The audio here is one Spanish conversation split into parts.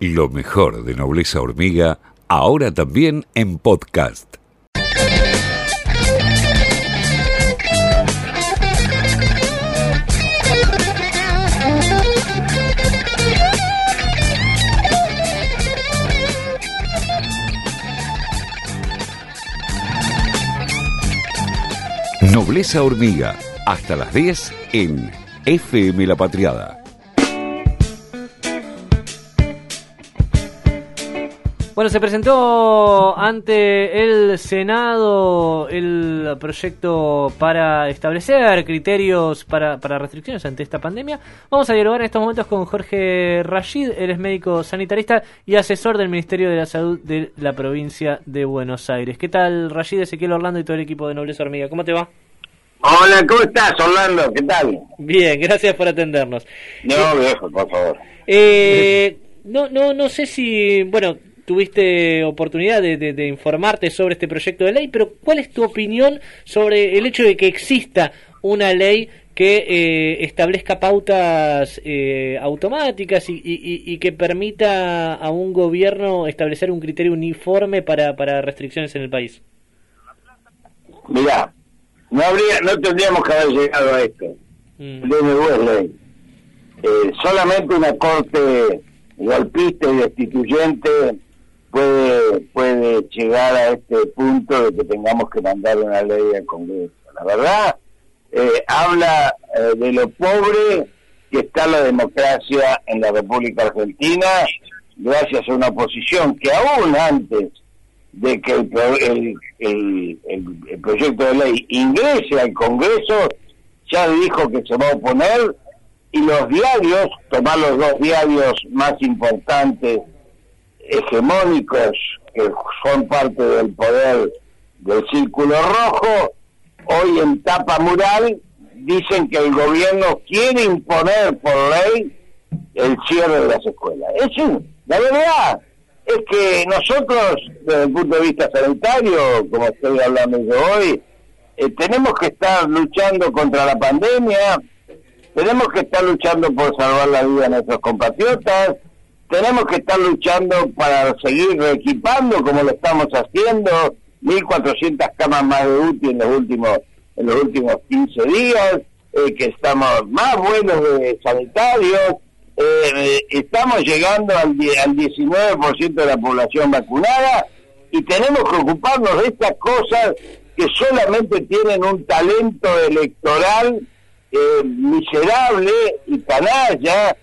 Lo mejor de Nobleza Hormiga, ahora también en podcast. Nobleza Hormiga, hasta las 10 en FM La Patriada. Bueno, se presentó ante el Senado el proyecto para establecer criterios para, para, restricciones ante esta pandemia. Vamos a dialogar en estos momentos con Jorge Rashid, él es médico sanitarista y asesor del Ministerio de la Salud de la provincia de Buenos Aires. ¿Qué tal, Rashid, Ezequiel Orlando y todo el equipo de Nobleza Hormiga? ¿Cómo te va? Hola, ¿cómo estás, Orlando? ¿Qué tal? Bien, gracias por atendernos. No, viejo, por favor. Eh, no, no, no sé si, bueno, tuviste oportunidad de, informarte sobre este proyecto de ley, pero ¿cuál es tu opinión sobre el hecho de que exista una ley que eh, establezca pautas eh, automáticas y, y, que permita a un gobierno establecer un criterio uniforme para, para restricciones en el país? Mira, no habría, no tendríamos que haber llegado a esto. Mm. ley. Eh, solamente una corte golpista y destituyente puede puede llegar a este punto de que tengamos que mandar una ley al Congreso. La verdad, eh, habla eh, de lo pobre que está la democracia en la República Argentina gracias a una oposición que aún antes de que el, el, el, proyecto de ley ingrese al Congreso, ya dijo que se va a oponer y los diarios, tomar los dos diarios más importantes, hegemónicos, que son parte del poder del Círculo Rojo, hoy en tapa mural dicen que el gobierno quiere imponer por ley el cierre de las escuelas. Es la verdad, es que nosotros, desde el punto de vista sanitario, como estoy hablando yo hoy, eh, tenemos que estar luchando contra la pandemia, tenemos que estar luchando por salvar la vida de nuestros compatriotas, tenemos que estar luchando para seguir reequipando como lo estamos haciendo, 1.400 camas más de UTI en los últimos en los últimos 15 días, eh, que estamos más buenos de sanitarios, eh, estamos llegando al, al 19% de la población vacunada y tenemos que ocuparnos de estas cosas que solamente tienen un talento electoral eh, miserable y canalla,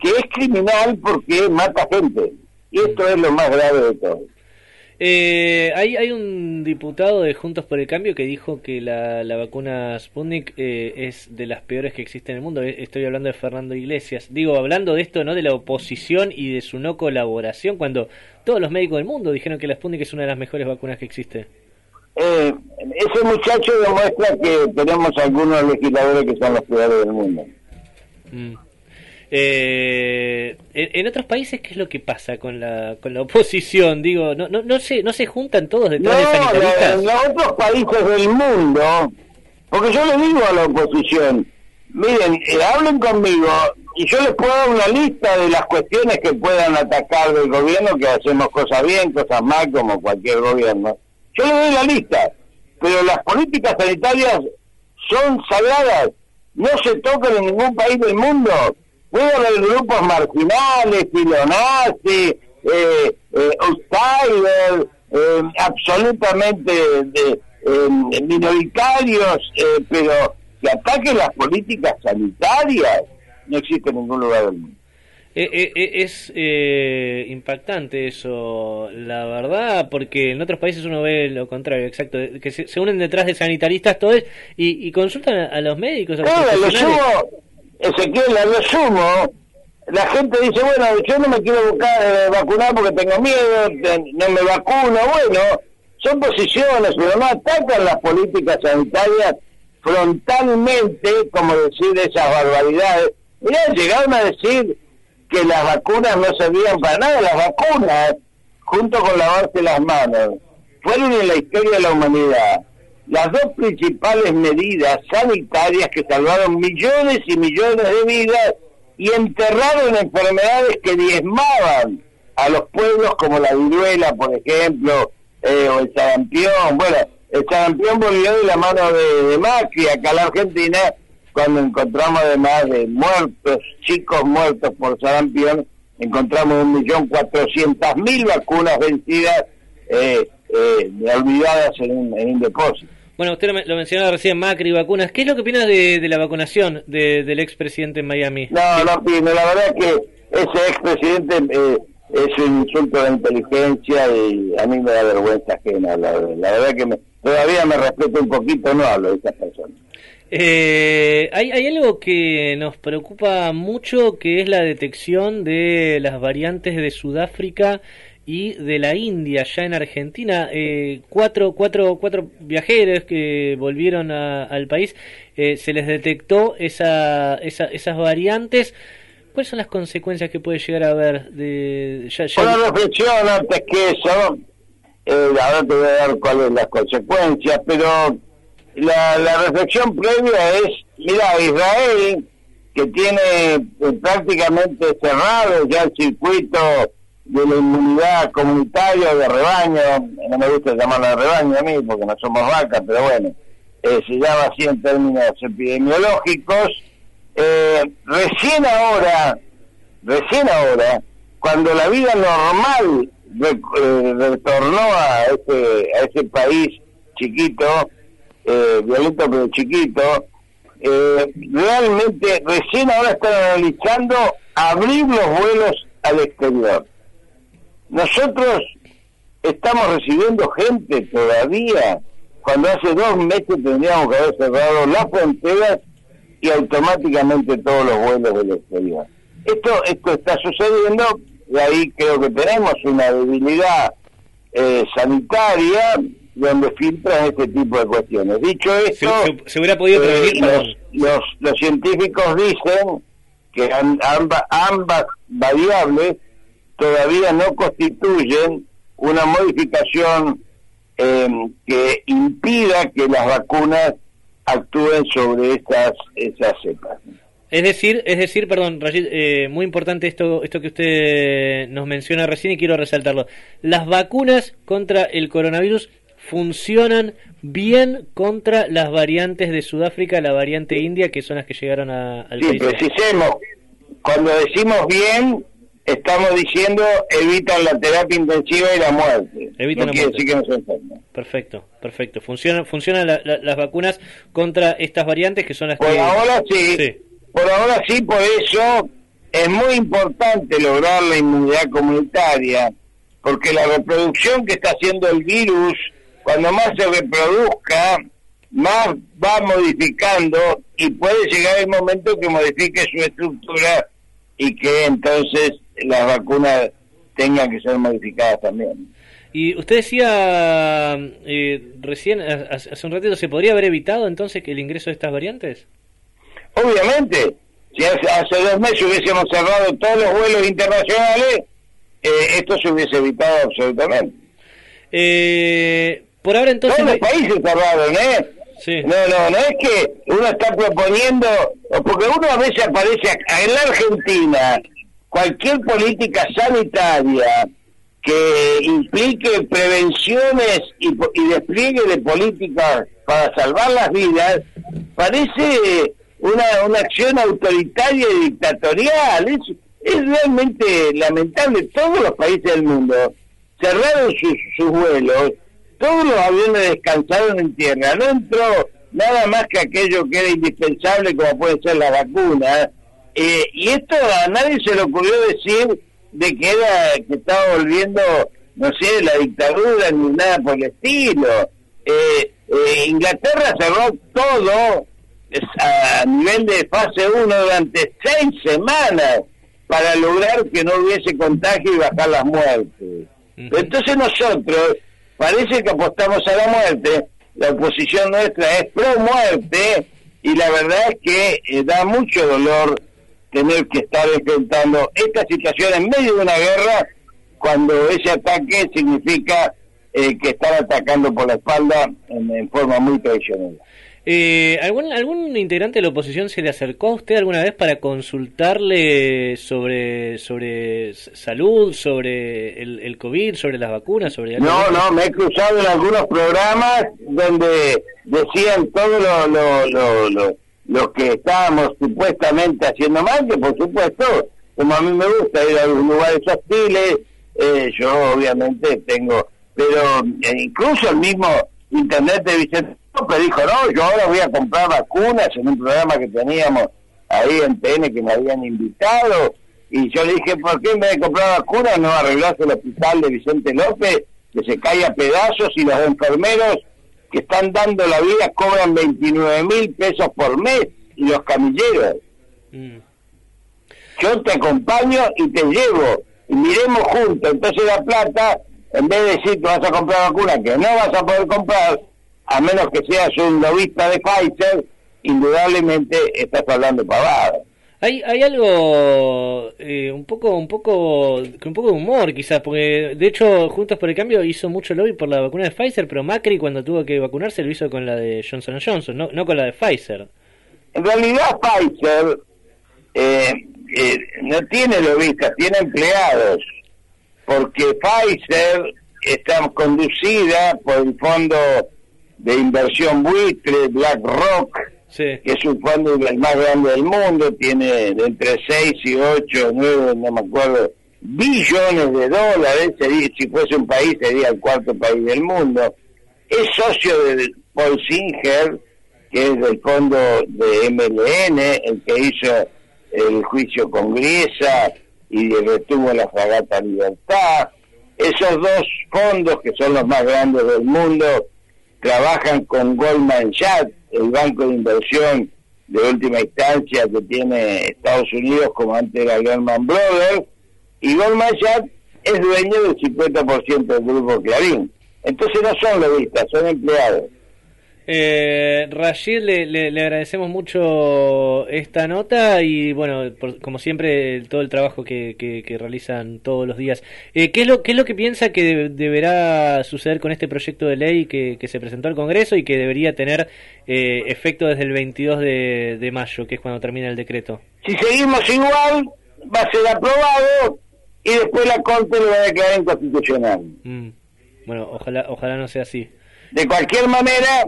que es criminal porque mata gente. Y esto es lo más grave de todo. Eh, hay, hay un diputado de Juntos por el Cambio que dijo que la, la vacuna Sputnik eh, es de las peores que existen en el mundo. Eh, estoy hablando de Fernando Iglesias. Digo, hablando de esto, ¿no? De la oposición y de su no colaboración, cuando todos los médicos del mundo dijeron que la Sputnik es una de las mejores vacunas que existe. Eh, ese muchacho demuestra que tenemos algunos legisladores que son los peores del mundo. Mm. Eh, en, otros países, ¿qué es lo que pasa con la, con la oposición? Digo, no, no, no, se, no se juntan todos detrás de sanitaristas. En los otros países del mundo, porque yo le digo a la oposición, miren, eh, hablen conmigo y yo les puedo dar una lista de las cuestiones que puedan atacar del gobierno, que hacemos cosas bien, cosas mal, como cualquier gobierno. Yo le doy la lista, pero las políticas sanitarias son sagradas, no se tocan en ningún país del mundo puede haber grupos marginales, filonazis, eh, eh, eh, absolutamente de, eh, minoritarios, eh, pero que ataquen las políticas sanitarias no existe en ningún lugar del mundo. es impactante eso, la verdad, porque en otros países uno ve lo contrario, exacto, que se, unen detrás de sanitaristas todos y, y consultan a, los médicos. A los Ezequiel, la resumo, la gente dice, bueno, yo no me quiero eh, vacunar porque tengo miedo, no me vacuno, bueno, son posiciones, pero no atacan las políticas sanitarias frontalmente, como decir esas barbaridades. Mirá, llegaron a decir que las vacunas no servían para nada, las vacunas, junto con lavarse las manos, fueron en la historia de la humanidad las dos principales medidas sanitarias que salvaron millones y millones de vidas y enterraron enfermedades que diezmaban a los pueblos como la viruela, por ejemplo, eh, o el sarampión. Bueno, el sarampión volvió de la mano de, Macri acá en la Argentina, cuando encontramos además de muertos, chicos muertos por sarampión, encontramos un millón cuatrocientas mil vacunas vencidas, eh, eh, olvidadas en un, depósito. Bueno, usted lo, mencionaba recién, Macri, vacunas. ¿Qué es lo que opina de, la vacunación de, del expresidente en Miami? No, no, la verdad es que ese expresidente eh, es un insulto de inteligencia y a mí me da vergüenza ajena. La, la verdad que todavía me respeto un poquito, no hablo de esas personas. Eh, hay, hay algo que nos preocupa mucho, que es la detección de las variantes de Sudáfrica y de la India, ya en Argentina. Eh, cuatro, cuatro, cuatro viajeros que volvieron al país, eh, se les detectó esa, esa, esas variantes. ¿Cuáles son las consecuencias que puede llegar a haber? De, ya, Una reflexión antes que eso, eh, ahora te voy a dar cuáles son las consecuencias, pero la, la reflexión previa es, mira, Israel, que tiene eh, prácticamente cerrado ya el circuito de la inmunidad comunitaria de rebaño, no me gusta llamarla rebaño a mí porque no somos vacas, pero bueno, eh, se llama así en términos epidemiológicos, eh, recién ahora, recién ahora, cuando la vida normal eh, retornó a ese, a ese país chiquito, eh, violento pero chiquito, eh, realmente recién ahora están analizando abrir los vuelos al exterior. Nosotros estamos recibiendo gente todavía, cuando hace dos meses tendríamos que haber cerrado las fronteras y automáticamente todos los vuelos del exterior. Esto, esto está sucediendo y ahí creo que tenemos una debilidad eh, sanitaria donde filtran este tipo de cuestiones. Dicho esto, se, hubiera podido eh, prevenir. los, los, científicos dicen que ambas, ambas variables todavía no constituyen una modificación eh, que impida que las vacunas actúen sobre estas esas cepas. Es decir, es decir, perdón, eh, muy importante esto, esto que usted nos menciona recién y quiero resaltarlo. Las vacunas contra el coronavirus funcionan bien contra las variantes de Sudáfrica, la variante india, que son las que llegaron a, al sí, precisemos, cuando decimos bien, estamos diciendo evitan la terapia intensiva y la muerte. Evitan no quiere decir que no se enferman. Perfecto, perfecto. Funcionan, funcionan las vacunas contra estas variantes que son las por ahora sí, por ahora sí, por eso es muy importante lograr la inmunidad comunitaria, porque la reproducción que está haciendo el virus cuando más se reproduzca, más va modificando y puede llegar el momento que modifique su estructura y que entonces las vacunas tengan que ser modificadas también. Y usted decía eh, recién, hace un ratito, ¿se podría haber evitado entonces que el ingreso de estas variantes? Obviamente, si hace, dos meses hubiésemos cerrado todos los vuelos internacionales, eh, esto se hubiese evitado absolutamente. Eh, por ahora entonces... Todos los países cerraron, ¿eh? Sí. No, no, no es que uno está proponiendo, porque uno a veces aparece en la Argentina, cualquier política sanitaria que implique prevenciones y, despliegue de políticas para salvar las vidas, parece una, una acción autoritaria y dictatorial. Es, es realmente lamentable. Todos los países del mundo cerraron sus, sus vuelos todos los aviones descansaron en tierra, no entró nada más que aquello que era indispensable como puede ser la vacuna, eh, y esto a nadie se le ocurrió decir de que era que estaba volviendo, no sé, la dictadura ni nada por el estilo. Eh, eh, Inglaterra cerró todo a nivel de fase 1 durante seis semanas para lograr que no hubiese contagio y bajar las muertes. Entonces nosotros parece que apostamos a la muerte, la oposición nuestra es pro muerte y la verdad es que eh, da mucho dolor tener que estar enfrentando esta situación en medio de una guerra cuando ese ataque significa eh, que están atacando por la espalda en, forma muy traicionera. Eh, ¿algún, ¿Algún integrante de la oposición se le acercó a usted alguna vez para consultarle sobre sobre salud, sobre el, el COVID, sobre las vacunas? sobre No, no, me he cruzado en algunos programas donde decían todo lo, lo, lo, lo, lo que estábamos supuestamente haciendo mal, que por supuesto, como a mí me gusta ir a los lugares hostiles, eh, yo obviamente tengo, pero eh, incluso el mismo Internet de Vicente López dijo, no, yo ahora voy a comprar vacunas en un programa que teníamos ahí en TN que me habían invitado, y yo le dije, ¿por qué en vez de comprar vacunas no arreglas el hospital de Vicente López, que se cae a pedazos y los enfermeros que están dando la vida cobran 29 mil pesos por mes y los camilleros? Mm. Yo te acompaño y te llevo y miremos juntos. Entonces la plata, en vez de decir que vas a comprar vacuna que no vas a poder comprar, a menos que seas un lobista de Pfizer, indudablemente estás hablando pavada. Hay, hay algo eh, un poco un poco un poco de humor quizás porque de hecho Juntos por el Cambio hizo mucho lobby por la vacuna de Pfizer pero Macri cuando tuvo que vacunarse lo hizo con la de Johnson Johnson no, no con la de Pfizer. En realidad Pfizer eh, eh, no tiene lobistas, tiene empleados, porque Pfizer está conducida por el fondo de inversión buitre, BlackRock, que es un fondo el más grande del mundo, tiene entre 6 y 8, 9, no me acuerdo, billones de dólares, si fuese un país sería el cuarto país del mundo. Es socio de Paul Singer, que es del fondo de MLN, el que hizo el juicio con Griesa y retuvo la fragata Libertad. Esos dos fondos, que son los más grandes del mundo, trabajan con Goldman Sachs, el banco de inversión de última instancia que tiene Estados Unidos, como antes era Goldman Brothers, y Goldman Sachs es dueño del 50% del grupo Clarín. Entonces no son lobistas, son empleados. Eh, Rashid, le, le, agradecemos mucho esta nota y, bueno, como siempre, todo el trabajo que, que, realizan todos los días. Eh, ¿qué, es lo, ¿Qué es lo que piensa que deberá suceder con este proyecto de ley que, que se presentó al Congreso y que debería tener eh, efecto desde el 22 de, de mayo, que es cuando termina el decreto? Si seguimos igual, va a ser aprobado y después la Corte lo va a declarar inconstitucional. Mm. Bueno, ojalá, ojalá no sea así. De cualquier manera,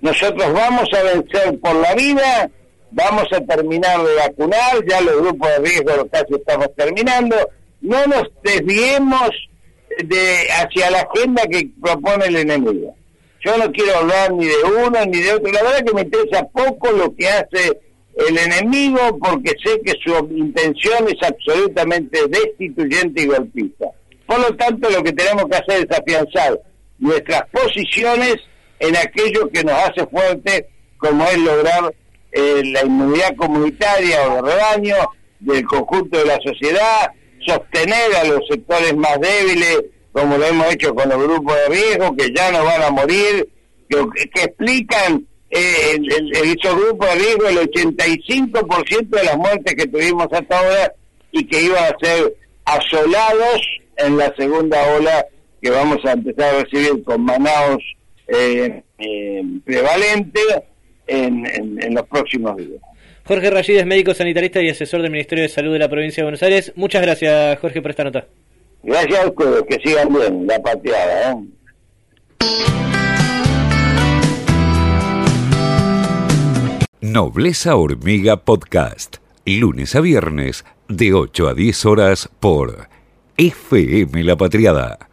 nosotros vamos a vencer por la vida, vamos a terminar de vacunar, ya los grupos de riesgo los casi estamos terminando, no nos desviemos de hacia la agenda que propone el enemigo. Yo no quiero hablar ni de uno ni de otro, la verdad que me interesa poco lo que hace el enemigo porque sé que su intención es absolutamente destituyente y golpista. Por lo tanto, lo que tenemos que hacer es afianzar nuestras posiciones en aquello que nos hace fuerte, como es lograr eh, la inmunidad comunitaria o de rebaño del conjunto de la sociedad, sostener a los sectores más débiles, como lo hemos hecho con los grupos de riesgo, que ya no van a morir, que, explican eh, el, esos grupos de riesgo el 85% de las muertes que tuvimos hasta ahora y que iban a ser asolados en la segunda ola que vamos a empezar a recibir con Manaus eh, eh, prevalente en, en, los próximos días. Jorge Rashid es médico sanitarista y asesor del Ministerio de Salud de la Provincia de Buenos Aires. Muchas gracias, Jorge, por esta nota. Gracias a ustedes, que sigan bien la pateada. ¿eh? Nobleza Hormiga Podcast, lunes a viernes, de 8 a 10 horas por FM La Patriada